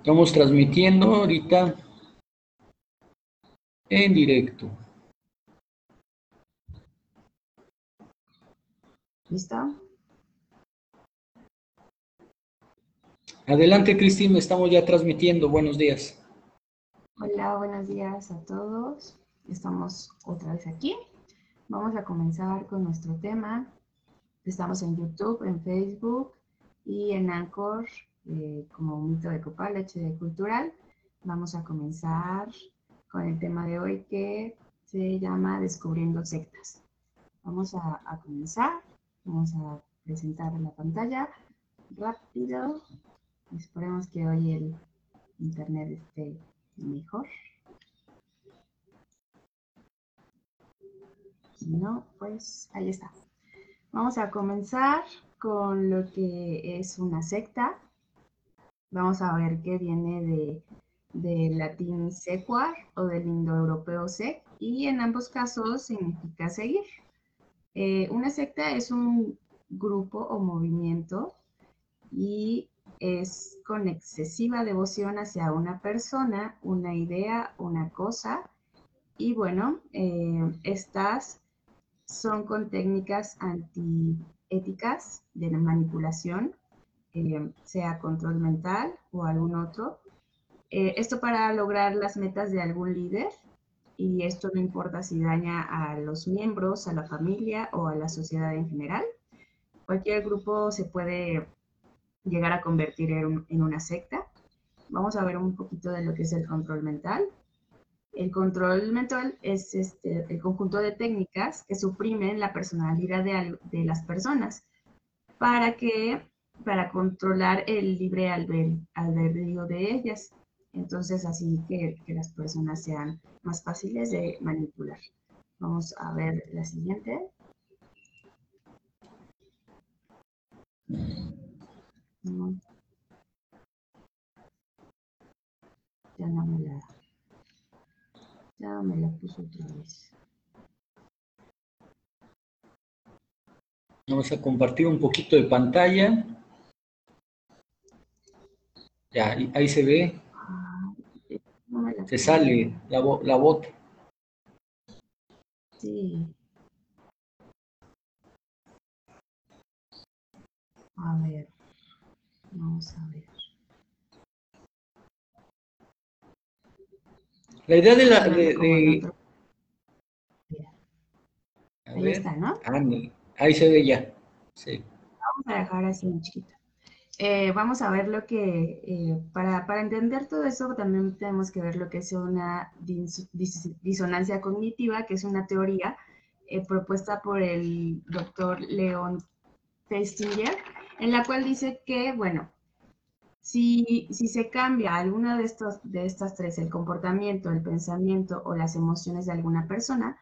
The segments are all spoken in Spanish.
Estamos transmitiendo ahorita en directo. ¿Listo? Adelante, Cristina, estamos ya transmitiendo. Buenos días. Hola, buenos días a todos. Estamos otra vez aquí. Vamos a comenzar con nuestro tema. Estamos en YouTube, en Facebook y en Anchor eh, como un mito de Copal, HD Cultural. Vamos a comenzar con el tema de hoy que se llama Descubriendo sectas. Vamos a, a comenzar. Vamos a presentar la pantalla rápido. Esperemos que hoy el internet esté mejor. No, pues ahí está. Vamos a comenzar con lo que es una secta. Vamos a ver que viene de, del latín sequar o del indoeuropeo sec y en ambos casos significa seguir. Eh, una secta es un grupo o movimiento y es con excesiva devoción hacia una persona, una idea, una cosa. Y bueno, eh, estas son con técnicas antiéticas de manipulación, eh, sea control mental o algún otro. Eh, esto para lograr las metas de algún líder y esto no importa si daña a los miembros, a la familia o a la sociedad en general. Cualquier grupo se puede llegar a convertir en, una secta. Vamos a ver un poquito de lo que es el control mental. El control mental es este, el conjunto de técnicas que suprimen la personalidad de las personas para que para controlar el libre albedrío de ellas. Entonces, así que, las personas sean más fáciles de manipular. Vamos a ver la siguiente. Ya no me la ya me la puso otra vez. Vamos a compartir un poquito de pantalla. Ya, ahí se ve. se sale la, la bota. Sí. A ver. Vamos a ver. La idea de la... De, Ahí está, ¿no? Ah, ahí se ve ya. Sí. Vamos a dejar así un chiquito. Eh, vamos a ver lo que, eh, para, para, entender todo eso, también tenemos que ver lo que es una disonancia cognitiva, que es una teoría eh, propuesta por el doctor Leon Festinger, en la cual dice que, bueno, si, si se cambia alguna de, estos, de estas tres, el comportamiento, el pensamiento o las emociones de alguna persona,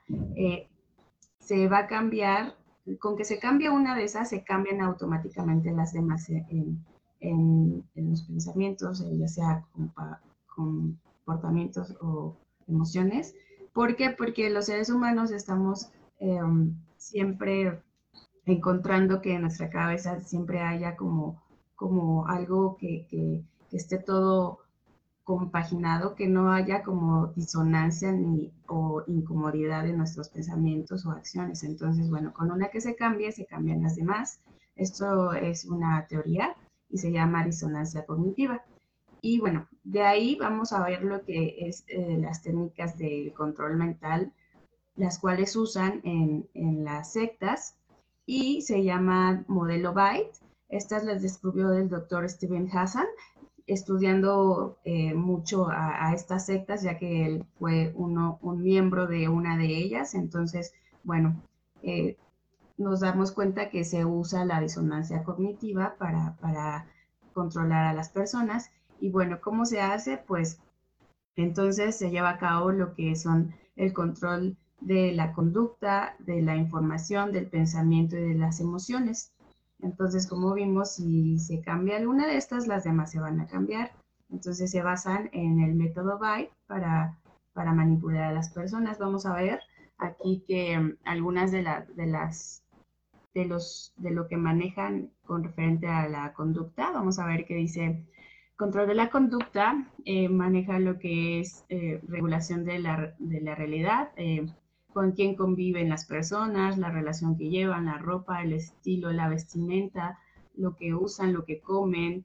se va a cambiar, con que se cambie una de esas, se cambian automáticamente las demás en, en, los pensamientos, eh, ya sea comportamientos o emociones. ¿Por qué? Porque los seres humanos estamos em, siempre encontrando que en nuestra cabeza siempre haya como como algo que, que, esté todo compaginado, que no haya como disonancia ni incomodidad en nuestros pensamientos o acciones. Entonces, bueno, con una que se cambie, se cambian las demás. Esto es una teoría y se llama disonancia cognitiva. Y bueno, de ahí vamos a ver lo que es eh, las técnicas del control mental, las cuales usan en, en las sectas y se llama modelo Byte estas las descubrió el doctor Steven Hassan, estudiando eh, mucho a, estas sectas, ya que él fue uno, un miembro de una de ellas. Entonces, bueno, eh, nos damos cuenta que se usa la disonancia cognitiva para, para controlar a las personas. Y bueno, ¿cómo se hace? Pues entonces se lleva a cabo lo que son el control de la conducta, de la información, del pensamiento y de las emociones. Entonces, como vimos, si se cambia alguna de estas, las demás se van a cambiar. Entonces, se basan en el método Byte para, para manipular a las personas. Vamos a ver aquí que mm, algunas de, de las de los de lo que manejan con referente a la conducta, vamos a ver que dice control de la conducta eh, maneja lo que es eh, regulación de la, de la realidad, eh, con quién conviven las personas, la relación que llevan, la ropa, el estilo, la vestimenta, lo que usan, lo que comen,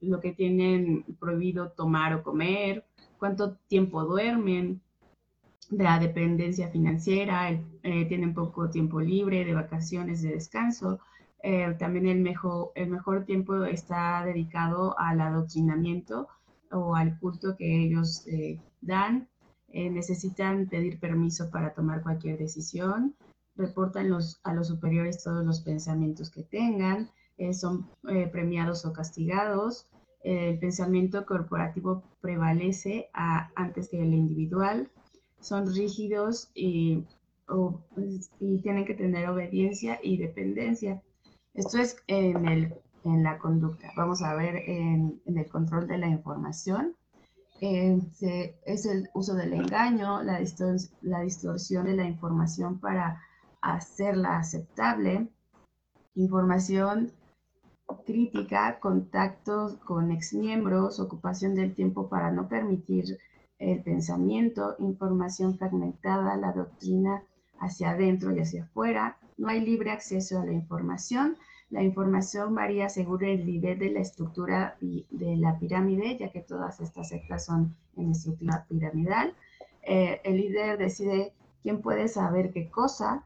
lo que tienen prohibido tomar o comer, cuánto tiempo duermen, la dependencia financiera, tienen poco tiempo libre, de vacaciones, de descanso, eh, también el mejor, el mejor tiempo está dedicado al adoctrinamiento o al culto que ellos eh, dan. Eh, necesitan pedir permiso para tomar cualquier decisión. Reportan los, a los superiores todos los pensamientos que tengan. son premiados o castigados. el pensamiento corporativo prevalece antes que el individual. Son rígidos y, y tienen que tener obediencia y dependencia. Esto es en, el, en la conducta. Vamos a ver en, el control de la información. Eh, es el uso del engaño, la, la distorsión de la información para hacerla aceptable, información crítica, contactos con exmiembros, ocupación del tiempo para no permitir el pensamiento, información fragmentada, la doctrina hacia adentro y hacia afuera, no hay libre acceso a la información. La información varía según el nivel de la estructura de la pirámide, ya que todas estas sectas son en estructura piramidal. Eh, el líder decide quién puede saber qué cosa.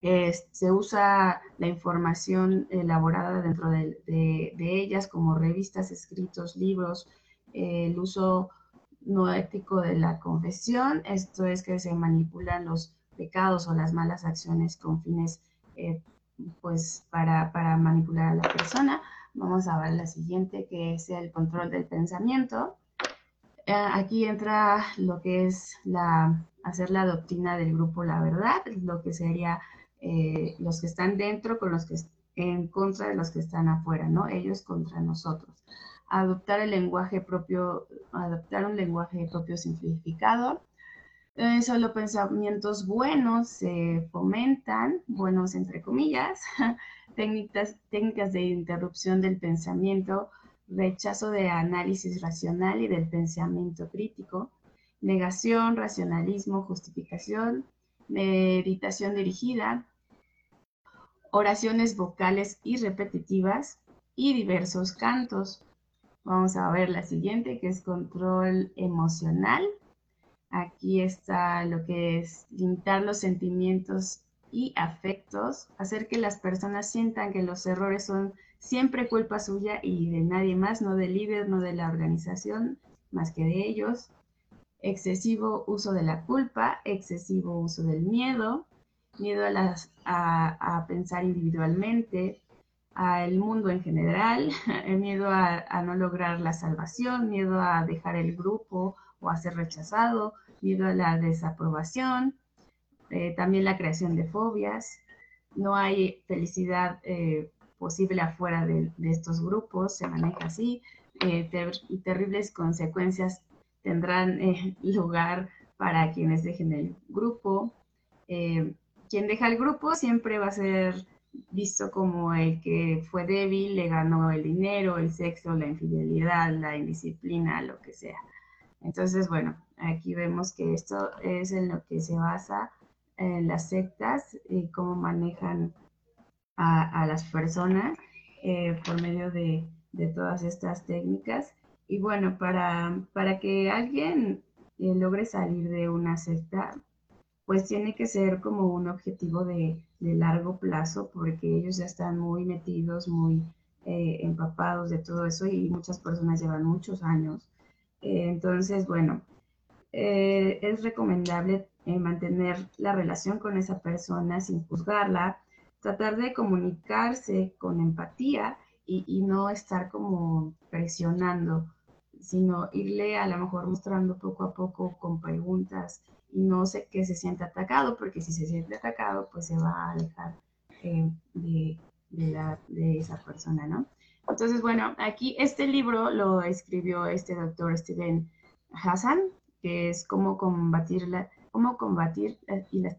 se usa la información elaborada dentro de, ellas como revistas, escritos, libros, el uso no ético de la confesión, esto es que se manipulan los pecados o las malas acciones con fines eh, pues para, para, manipular a la persona. Vamos a ver la siguiente que es el control del pensamiento. Eh, aquí entra lo que es la, hacer la doctrina del grupo La Verdad, lo que sería eh, los que están dentro con los que en contra de los que están afuera, ¿no? Ellos contra nosotros. Adoptar el lenguaje propio, adoptar un lenguaje propio simplificado, eh, solo pensamientos buenos se fomentan, buenos entre comillas, técnicas, técnicas de interrupción del pensamiento, rechazo de análisis racional y del pensamiento crítico, negación, racionalismo, justificación, meditación dirigida, oraciones vocales y repetitivas y diversos cantos. Vamos a ver la siguiente, que es control emocional. Aquí está lo que es limitar los sentimientos y afectos, hacer que las personas sientan que los errores son siempre culpa suya y de nadie más, no del líder, no de la organización, más que de ellos. Excesivo uso de la culpa, excesivo uso del miedo, miedo a, las, a, pensar individualmente, al mundo en general, miedo a, a, no lograr la salvación, miedo a dejar el grupo o a ser rechazado, miedo a la desaprobación, eh, también la creación de fobias. No hay felicidad eh, posible afuera de, estos grupos, se maneja así. Eh, terribles consecuencias tendrán lugar para quienes dejen el grupo. quien deja el grupo siempre va a ser visto como el que fue débil, le ganó el dinero, el sexo, la infidelidad, la indisciplina, lo que sea. Entonces, bueno, aquí vemos que esto es en lo que se basa en las sectas y cómo manejan a, las personas eh, por medio de, todas estas técnicas. Y bueno, para, para que alguien eh, logre salir de una secta, pues tiene que ser como un objetivo de, largo plazo porque ellos ya están muy metidos, muy eh, empapados de todo eso y muchas personas llevan muchos años eh, entonces, bueno, eh, es recomendable eh, mantener la relación con esa persona sin juzgarla, tratar de comunicarse con empatía y, no estar como presionando, sino irle a lo mejor mostrando poco a poco con preguntas y no sé que se sienta atacado, porque si se siente atacado, pues se va a alejar de, de esa persona, ¿no? Entonces, bueno, aquí este libro lo escribió este doctor Steven Hassan, que es cómo combatir, la, cómo combatir y las,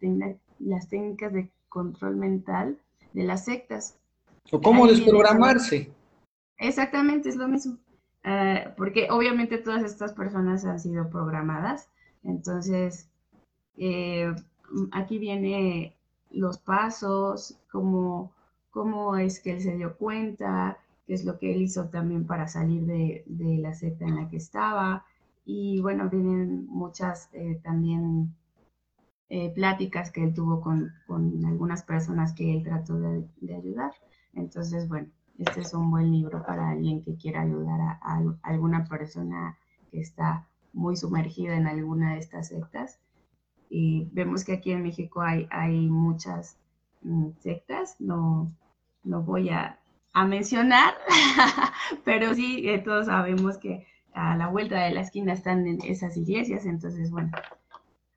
las técnicas de control mental de las sectas. O cómo desprogramarse. Exactamente, es lo mismo. eh, porque obviamente todas estas personas han sido programadas, entonces eh, aquí viene los pasos, cómo, cómo es que él se dio cuenta, qué es lo que él hizo también para salir de, la secta en la que estaba. Y bueno, vienen muchas eh, también pláticas que él tuvo con, algunas personas que él trató de, de ayudar. Entonces, bueno, este es un buen libro para alguien que quiera ayudar a, alguna persona que está muy sumergida en alguna de estas sectas. Y vemos que aquí en México hay, hay muchas mm, sectas, no, no voy a, mencionar, pero sí eh, todos sabemos que a la vuelta de la esquina están en esas iglesias, entonces bueno,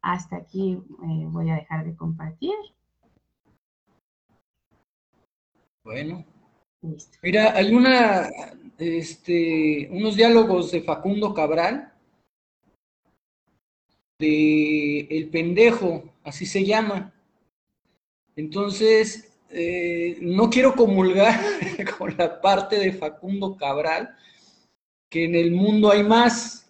hasta aquí eh, voy a dejar de compartir. Bueno, Mira, hay una, este, unos diálogos de Facundo Cabral, de El pendejo, así se llama. Entonces, eh, no quiero comulgar con la parte de Facundo Cabral, que en el mundo hay más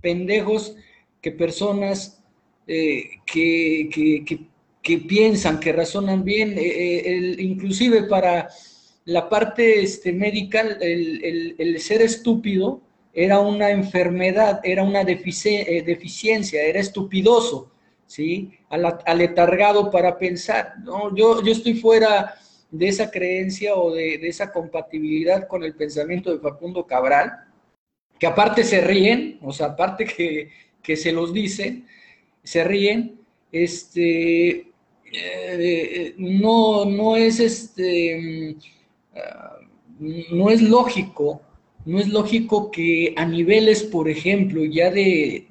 pendejos que personas eh, que, que, piensan, que razonan bien, eh, inclusive para la parte este, médica, el, ser estúpido era una enfermedad, era una deficiencia, era estupidoso, ¿sí? Aletargado para pensar. ¿no? Yo, yo estoy fuera de esa creencia o de, esa compatibilidad con el pensamiento de Facundo Cabral, que aparte se ríen, o sea, aparte que, se los dicen, se ríen, este, eh, no, no es este no es lógico, no es lógico que a niveles, por ejemplo, ya de,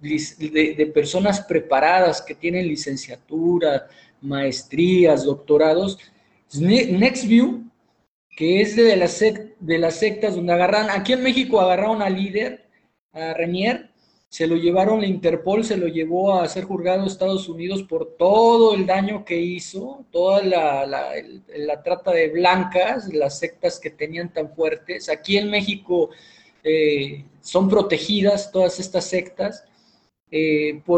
de, personas preparadas que tienen licenciatura, maestrías, doctorados, NextView, que es de las, de las sectas donde agarran, aquí en México agarraron a líder, a Renier, se lo llevaron a Interpol, se lo llevó a ser juzgado en Estados Unidos por todo el daño que hizo, toda la, trata de blancas, las sectas que tenían tan fuertes. Aquí en México eh, son protegidas todas estas sectas. Eh, por